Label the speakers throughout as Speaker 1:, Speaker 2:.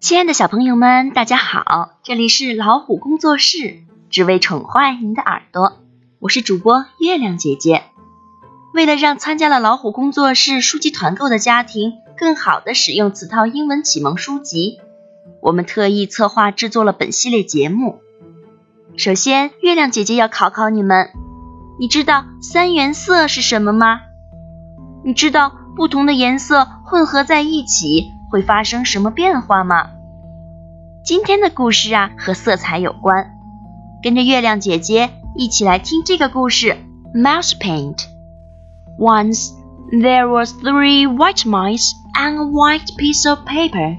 Speaker 1: 亲爱的小朋友们，大家好！这里是老虎工作室，只为宠坏您的耳朵。我是主播月亮姐姐。为了让参加了老虎工作室书籍团购的家庭更好的使用此套英文启蒙书籍，我们特意策划制作了本系列节目。首先，月亮姐姐要考考你们：你知道三原色是什么吗？你知道不同的颜色混合在一起会发生什么变化吗？今天的故事啊和色彩有关，跟着月亮姐姐一起来听这个故事：Mouse Paint。Once there was three white mice on a white piece of paper.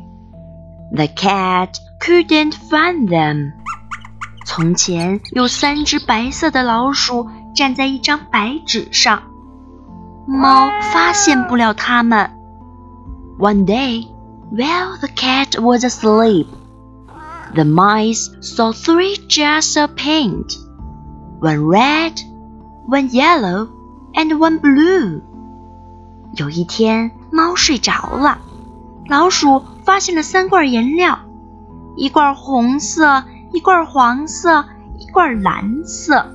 Speaker 1: The cat couldn't find them. 从前有三只白色的老鼠站在一张白纸上，猫发现不了它们。One day, while the cat was asleep, the mice saw three jars of paint one red, one yellow, and one blue. 有一天，猫睡着了，老鼠发现了三罐颜料，一罐红色，一罐黄色，一罐蓝色。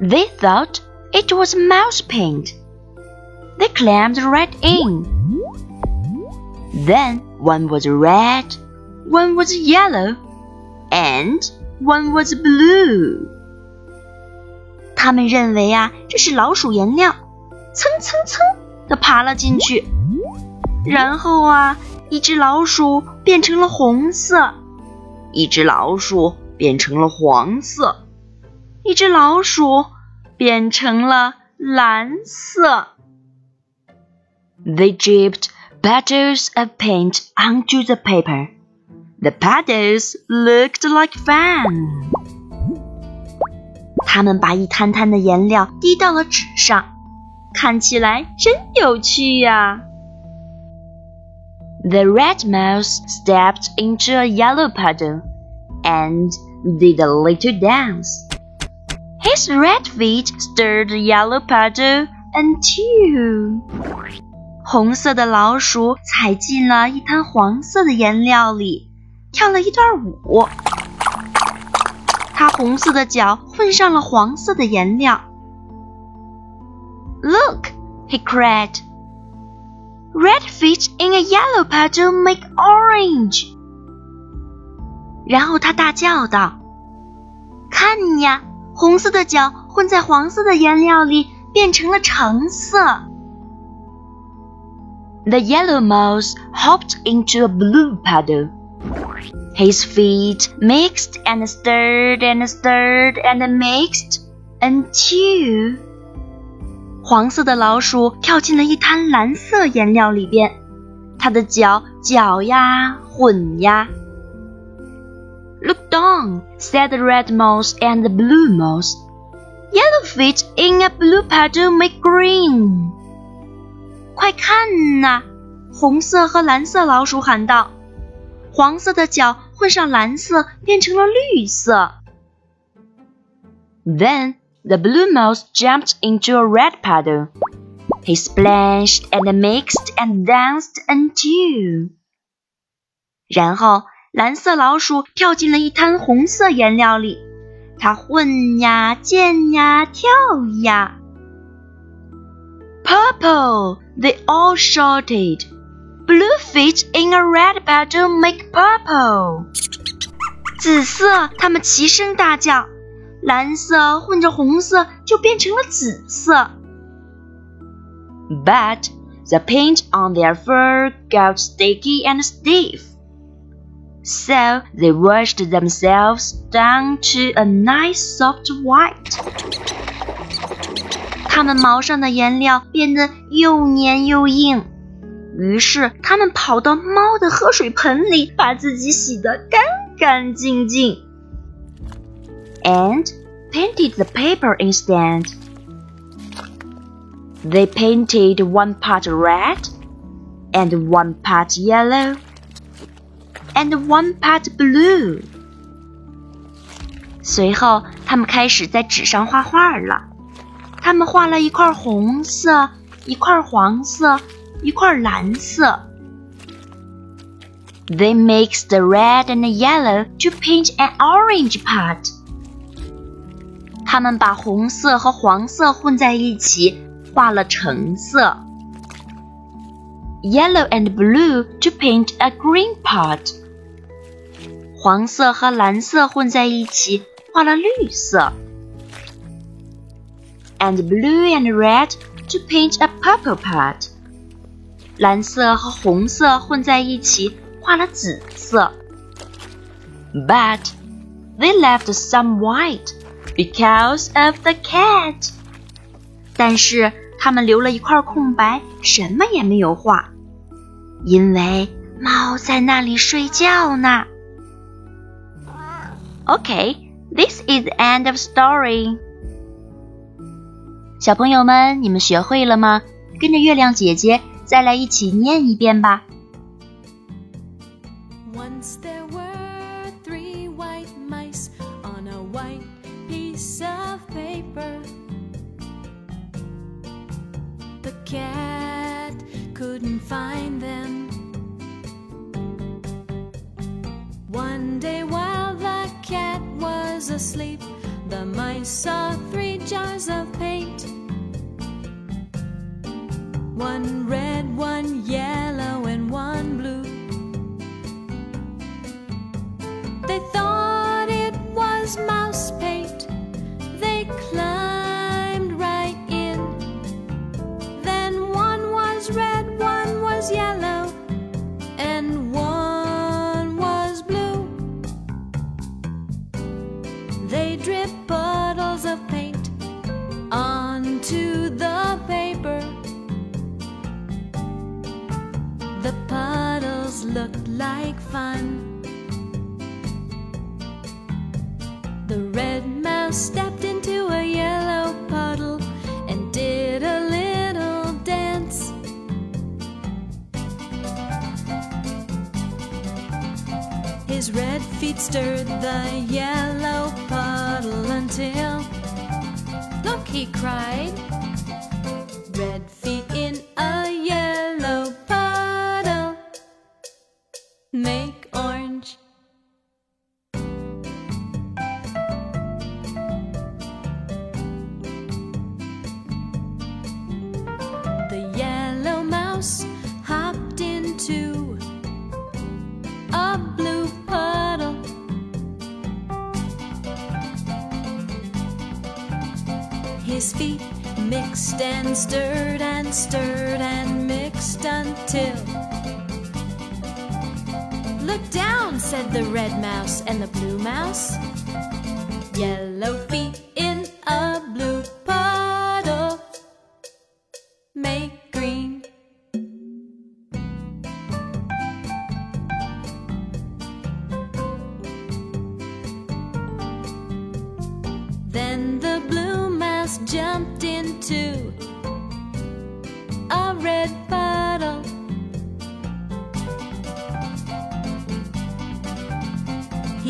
Speaker 1: They thought it was mouse paint. They climbed right in. Then one was red, one was yellow, and one was blue. 他们认为啊，这是老鼠颜料，蹭蹭蹭的爬了进去。然后啊，一只老鼠变成了红色，一只老鼠变成了黄色，一只老鼠变成了蓝色。They dripped puddles of paint onto the paper. The puddles looked like fun. 他们把一滩滩的颜料滴到了纸上，看起来真有趣呀。The red mouse stepped into a yellow puddle and did a little dance. His red feet stirred the yellow puddle and two. 红色的老鼠踩进了一滩黄色的颜料里，跳了一段舞。它红色的脚混上了黄色的颜料。Look, he cried. Red feet in a yellow puddle make orange. 然后他大叫道：“看呀，红色的脚混在黄色的颜料里，变成了橙色。” The yellow mouse hopped into a blue puddle. His feet mixed and stirred and stirred and mixed until 黄色的老鼠跳进了一滩蓝色颜料里边，它的脚搅呀混呀。Look down, said the red mouse and the blue mouse. Yellow feet in a blue puddle make green. 快看呐！红色和蓝色老鼠喊道：“黄色的脚混上蓝色，变成了绿色。” Then the blue mouse jumped into a red puddle. He splashed and mixed and danced until. 然后蓝色老鼠跳进了一滩红色颜料里，它混呀溅呀跳呀。Purple! They all shouted. Blue feet in a red puddle make purple. 紫色，他们齐声大叫。蓝色混着红色，就变成了紫色。But the paint on their fur got sticky and stiff, so they washed themselves down to a nice soft white. 它们毛上的颜料变得又黏又硬，于是它们跑到猫的喝水盆里，把自己洗得干干净净。And painted the paper instead. They painted one part red, and one part yellow, and one part blue. 随后，他们开始在纸上画画了。 他们画了一块红色，一块黄色，一块蓝色。 They mix the red and the yellow to paint an orange part. 他们把红色和黄色混在一起，画了橙色。Yellow and blue to paint a green part. 黄色和蓝色混在一起，画了绿色。 And blue and red to paint a purple part. 蓝色和红色混在一起，画了紫色。But they left some white because of the cat. 但是他们留了一块空白，什么也没有画，因为猫在那里睡觉呢。Okay, this is the end of story. 小朋友们，你们学会了吗？跟着月亮姐姐再来一起念一遍吧。
Speaker 2: Once there They thought stepped into a yellow puddle and did a little dance. His red feet stirred the yellow puddle until. Look, he cried. Red feet in a yellow puddle make mixed and stirred and stirred and mixed until. Look down, said the red mouse and the blue mouse. Yellow feet in a blue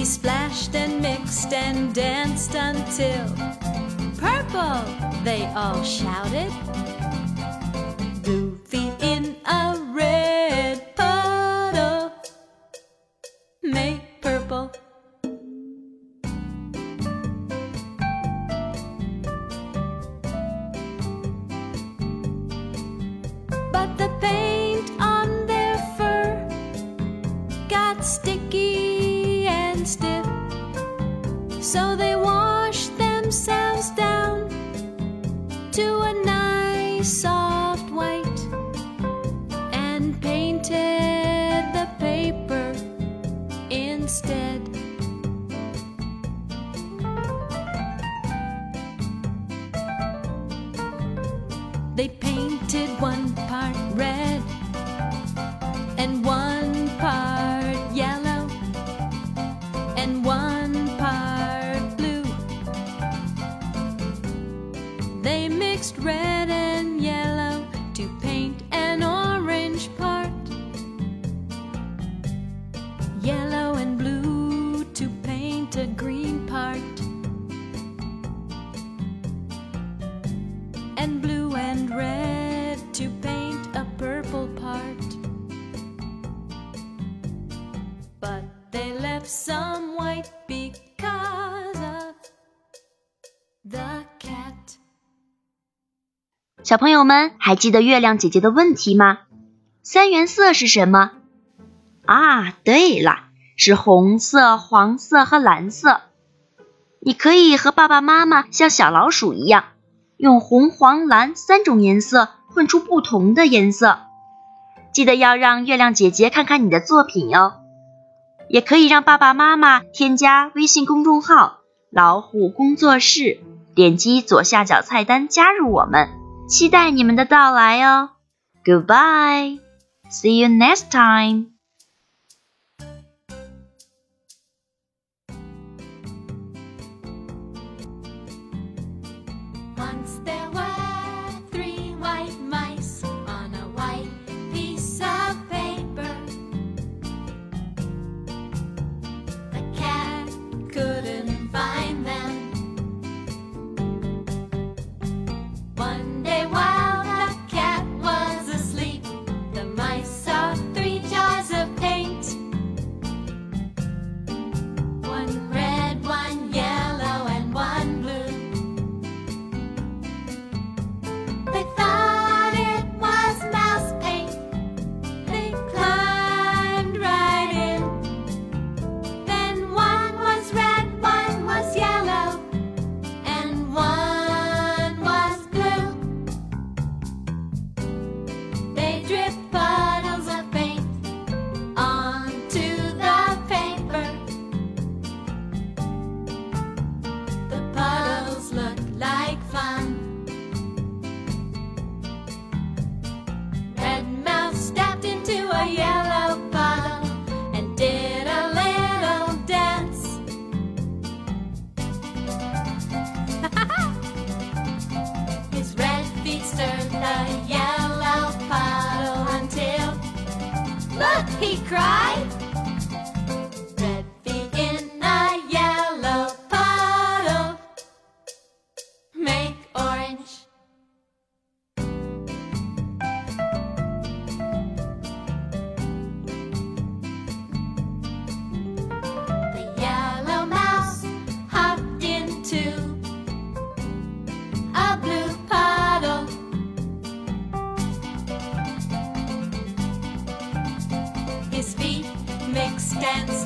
Speaker 2: splashed and mixed and danced until purple, they all shouted. Feet in a red puddle make purple. But the paint on their fur got sticky They painted one part red and one part yellow and one part blue. They mixed red and yellow to paint an orange part. Yellow and blue to paint a green part. and blue and red to paint a purple part. But they left some white because of the cat.
Speaker 1: 小朋友们还记得月亮姐姐的问题吗？三原色是什么？啊，对了，是红色、黄色和蓝色。你可以和爸爸妈妈像小老鼠一样，用红、黄、蓝三种颜色混出不同的颜色。记得要让月亮姐姐看看你的作品哟。也可以让爸爸妈妈添加微信公众号“老虎工作室”，点击左下角菜单加入我们，期待你们的到来哦。Goodbye, see you next time.
Speaker 2: Once there were mixed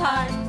Speaker 2: time.